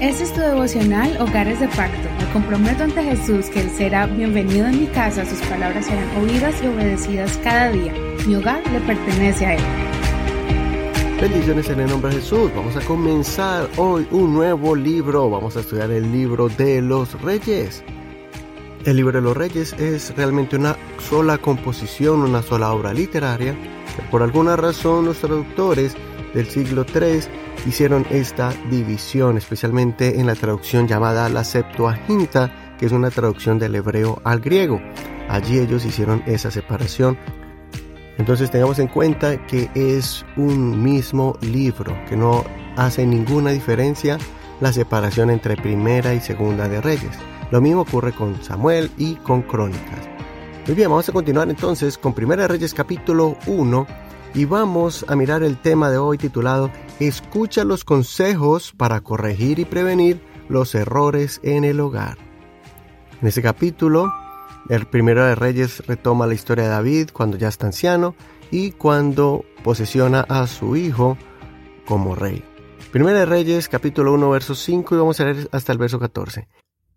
Este es tu devocional Hogares de Pacto. Me comprometo ante Jesús que Él será bienvenido en mi casa, sus palabras serán oídas y obedecidas cada día. Mi hogar le pertenece a Él. Bendiciones en el nombre de Jesús. Vamos a comenzar hoy un nuevo libro. Vamos a estudiar el libro de los reyes. El libro de los reyes es realmente una sola composición, una sola obra literaria. por alguna razón los traductores del siglo III hicieron esta división, especialmente en la traducción llamada la Septuaginta, que es una traducción del hebreo al griego. Allí ellos hicieron esa separación. Entonces tengamos en cuenta que es un mismo libro, que no hace ninguna diferencia la separación entre primera y segunda de reyes. Lo mismo ocurre con Samuel y con Crónicas. Muy bien, vamos a continuar entonces con Primera Reyes capítulo 1 y vamos a mirar el tema de hoy titulado Escucha los consejos para corregir y prevenir los errores en el hogar. En este capítulo, el primero de Reyes retoma la historia de David cuando ya está anciano y cuando posesiona a su hijo como rey. Primera de Reyes, capítulo 1, verso 5 y vamos a leer hasta el verso 14.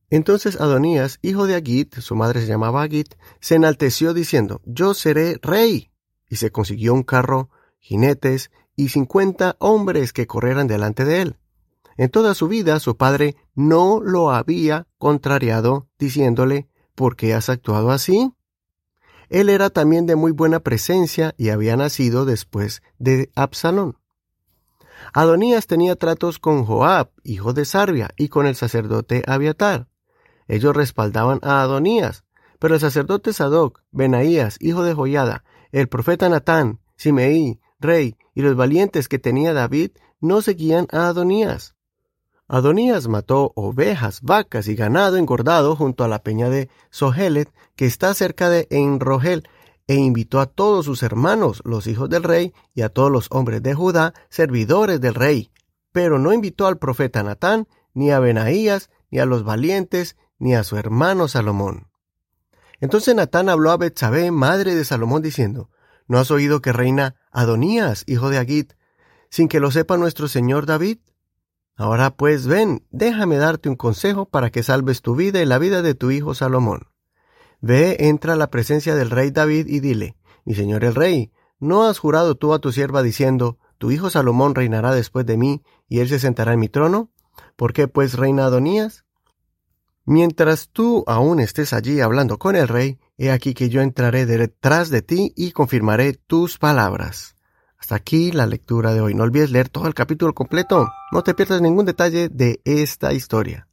Entonces Adonías, hijo de Agit, su madre se llamaba Agit, se enalteció diciendo, Yo seré rey y se consiguió un carro, jinetes y cincuenta hombres que corrieran delante de él. En toda su vida su padre no lo había contrariado, diciéndole ¿Por qué has actuado así? Él era también de muy buena presencia y había nacido después de Absalón. Adonías tenía tratos con Joab, hijo de Sarbia, y con el sacerdote Abiatar. Ellos respaldaban a Adonías, pero el sacerdote Sadoc, Benaías, hijo de Joyada, el profeta Natán, Simeí, rey, y los valientes que tenía David no seguían a Adonías. Adonías mató ovejas, vacas y ganado engordado junto a la peña de Sohelet, que está cerca de Enrogel, e invitó a todos sus hermanos, los hijos del rey, y a todos los hombres de Judá, servidores del rey. Pero no invitó al profeta Natán, ni a Benaías, ni a los valientes, ni a su hermano Salomón. Entonces Natán habló a Betsabé, madre de Salomón, diciendo, ¿No has oído que reina Adonías, hijo de Agit, sin que lo sepa nuestro señor David? Ahora pues ven, déjame darte un consejo para que salves tu vida y la vida de tu hijo Salomón. Ve, entra a la presencia del rey David y dile, mi señor el rey, ¿no has jurado tú a tu sierva diciendo, tu hijo Salomón reinará después de mí y él se sentará en mi trono? ¿Por qué pues reina Adonías? Mientras tú aún estés allí hablando con el rey, he aquí que yo entraré detrás de ti y confirmaré tus palabras. Hasta aquí la lectura de hoy. No olvides leer todo el capítulo completo. No te pierdas ningún detalle de esta historia.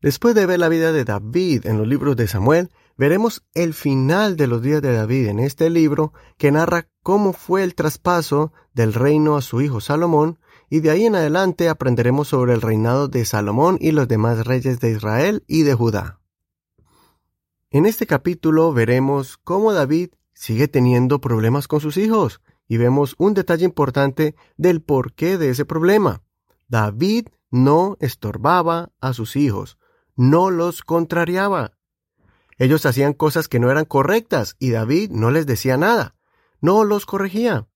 Después de ver la vida de David en los libros de Samuel, veremos el final de los días de David en este libro que narra cómo fue el traspaso del reino a su hijo Salomón y de ahí en adelante aprenderemos sobre el reinado de Salomón y los demás reyes de Israel y de Judá. En este capítulo veremos cómo David sigue teniendo problemas con sus hijos y vemos un detalle importante del porqué de ese problema. David no estorbaba a sus hijos, no los contrariaba. Ellos hacían cosas que no eran correctas y David no les decía nada, no los corregía.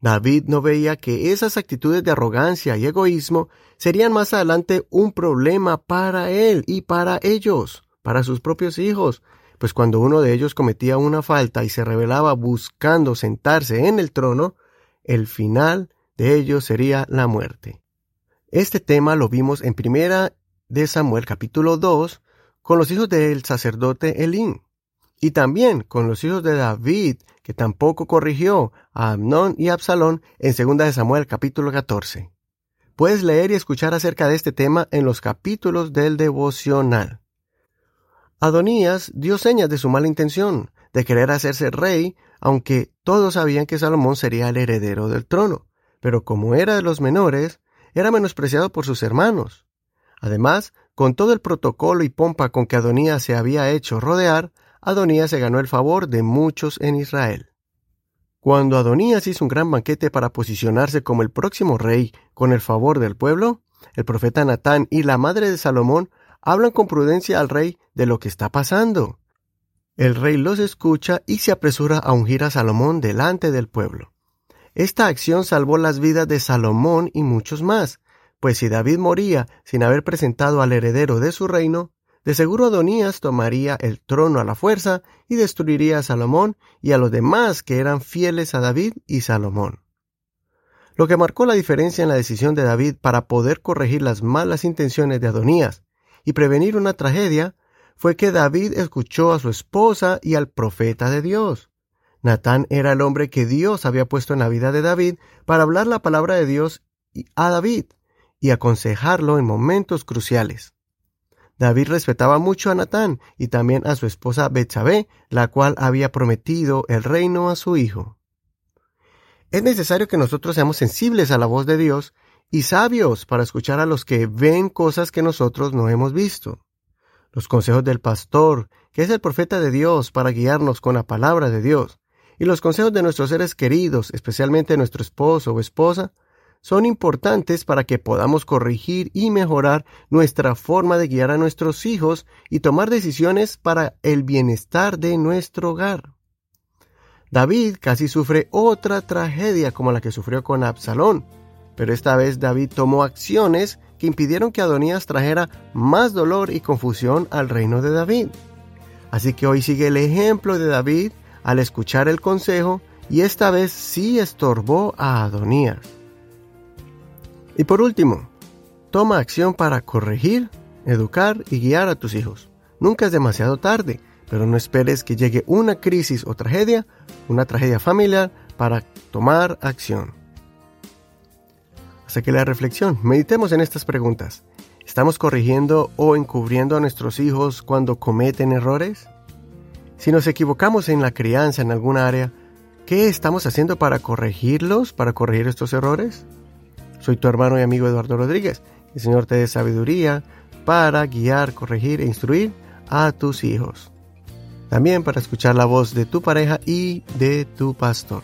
David no veía que esas actitudes de arrogancia y egoísmo serían más adelante un problema para él y para ellos, para sus propios hijos, pues cuando uno de ellos cometía una falta y se rebelaba buscando sentarse en el trono, el final de ellos sería la muerte. Este tema lo vimos en primera de Samuel capítulo 2 con los hijos del sacerdote Elín y también con los hijos de David, que tampoco corrigió a Amnón y Absalón en 2 de Samuel capítulo 14. Puedes leer y escuchar acerca de este tema en los capítulos del devocional. Adonías dio señas de su mala intención, de querer hacerse rey, aunque todos sabían que Salomón sería el heredero del trono, pero como era de los menores, era menospreciado por sus hermanos. Además, con todo el protocolo y pompa con que Adonías se había hecho rodear, Adonías se ganó el favor de muchos en Israel. Cuando Adonías hizo un gran banquete para posicionarse como el próximo rey con el favor del pueblo, el profeta Natán y la madre de Salomón hablan con prudencia al rey de lo que está pasando. El rey los escucha y se apresura a ungir a Salomón delante del pueblo. Esta acción salvó las vidas de Salomón y muchos más, pues si David moría sin haber presentado al heredero de su reino, de seguro Adonías tomaría el trono a la fuerza y destruiría a Salomón y a los demás que eran fieles a David y Salomón. Lo que marcó la diferencia en la decisión de David para poder corregir las malas intenciones de Adonías y prevenir una tragedia fue que David escuchó a su esposa y al profeta de Dios. Natán era el hombre que Dios había puesto en la vida de David para hablar la palabra de Dios a David y aconsejarlo en momentos cruciales. David respetaba mucho a Natán y también a su esposa Betsabé, la cual había prometido el reino a su hijo. Es necesario que nosotros seamos sensibles a la voz de Dios y sabios para escuchar a los que ven cosas que nosotros no hemos visto. Los consejos del pastor, que es el profeta de Dios para guiarnos con la palabra de Dios, y los consejos de nuestros seres queridos, especialmente nuestro esposo o esposa, son importantes para que podamos corregir y mejorar nuestra forma de guiar a nuestros hijos y tomar decisiones para el bienestar de nuestro hogar. David casi sufre otra tragedia como la que sufrió con Absalón, pero esta vez David tomó acciones que impidieron que Adonías trajera más dolor y confusión al reino de David. Así que hoy sigue el ejemplo de David al escuchar el consejo y esta vez sí estorbó a Adonías. Y por último, toma acción para corregir, educar y guiar a tus hijos. Nunca es demasiado tarde, pero no esperes que llegue una crisis o tragedia, una tragedia familiar, para tomar acción. Hasta que la reflexión, meditemos en estas preguntas. ¿Estamos corrigiendo o encubriendo a nuestros hijos cuando cometen errores? Si nos equivocamos en la crianza en alguna área, ¿qué estamos haciendo para corregirlos, para corregir estos errores? Soy tu hermano y amigo Eduardo Rodríguez. El Señor te dé sabiduría para guiar, corregir e instruir a tus hijos. También para escuchar la voz de tu pareja y de tu pastor.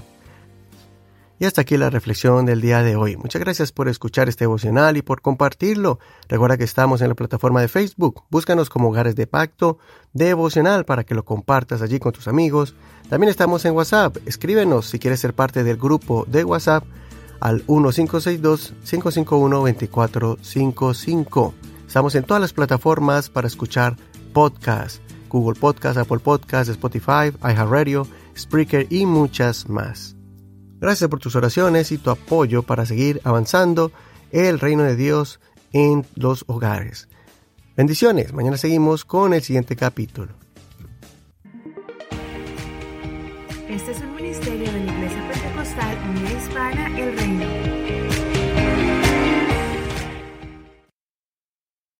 Y hasta aquí la reflexión del día de hoy. Muchas gracias por escuchar este devocional y por compartirlo. Recuerda que estamos en la plataforma de Facebook. Búscanos como Hogares de Pacto Devocional para que lo compartas allí con tus amigos. También estamos en WhatsApp. Escríbenos si quieres ser parte del grupo de WhatsApp al 1562-551-2455. Estamos en todas las plataformas para escuchar podcasts, Google Podcast, Apple Podcast, Spotify, iHeartRadio, Spreaker y muchas más. Gracias por tus oraciones y tu apoyo para seguir avanzando el reino de Dios en los hogares. Bendiciones. Mañana seguimos con el siguiente capítulo.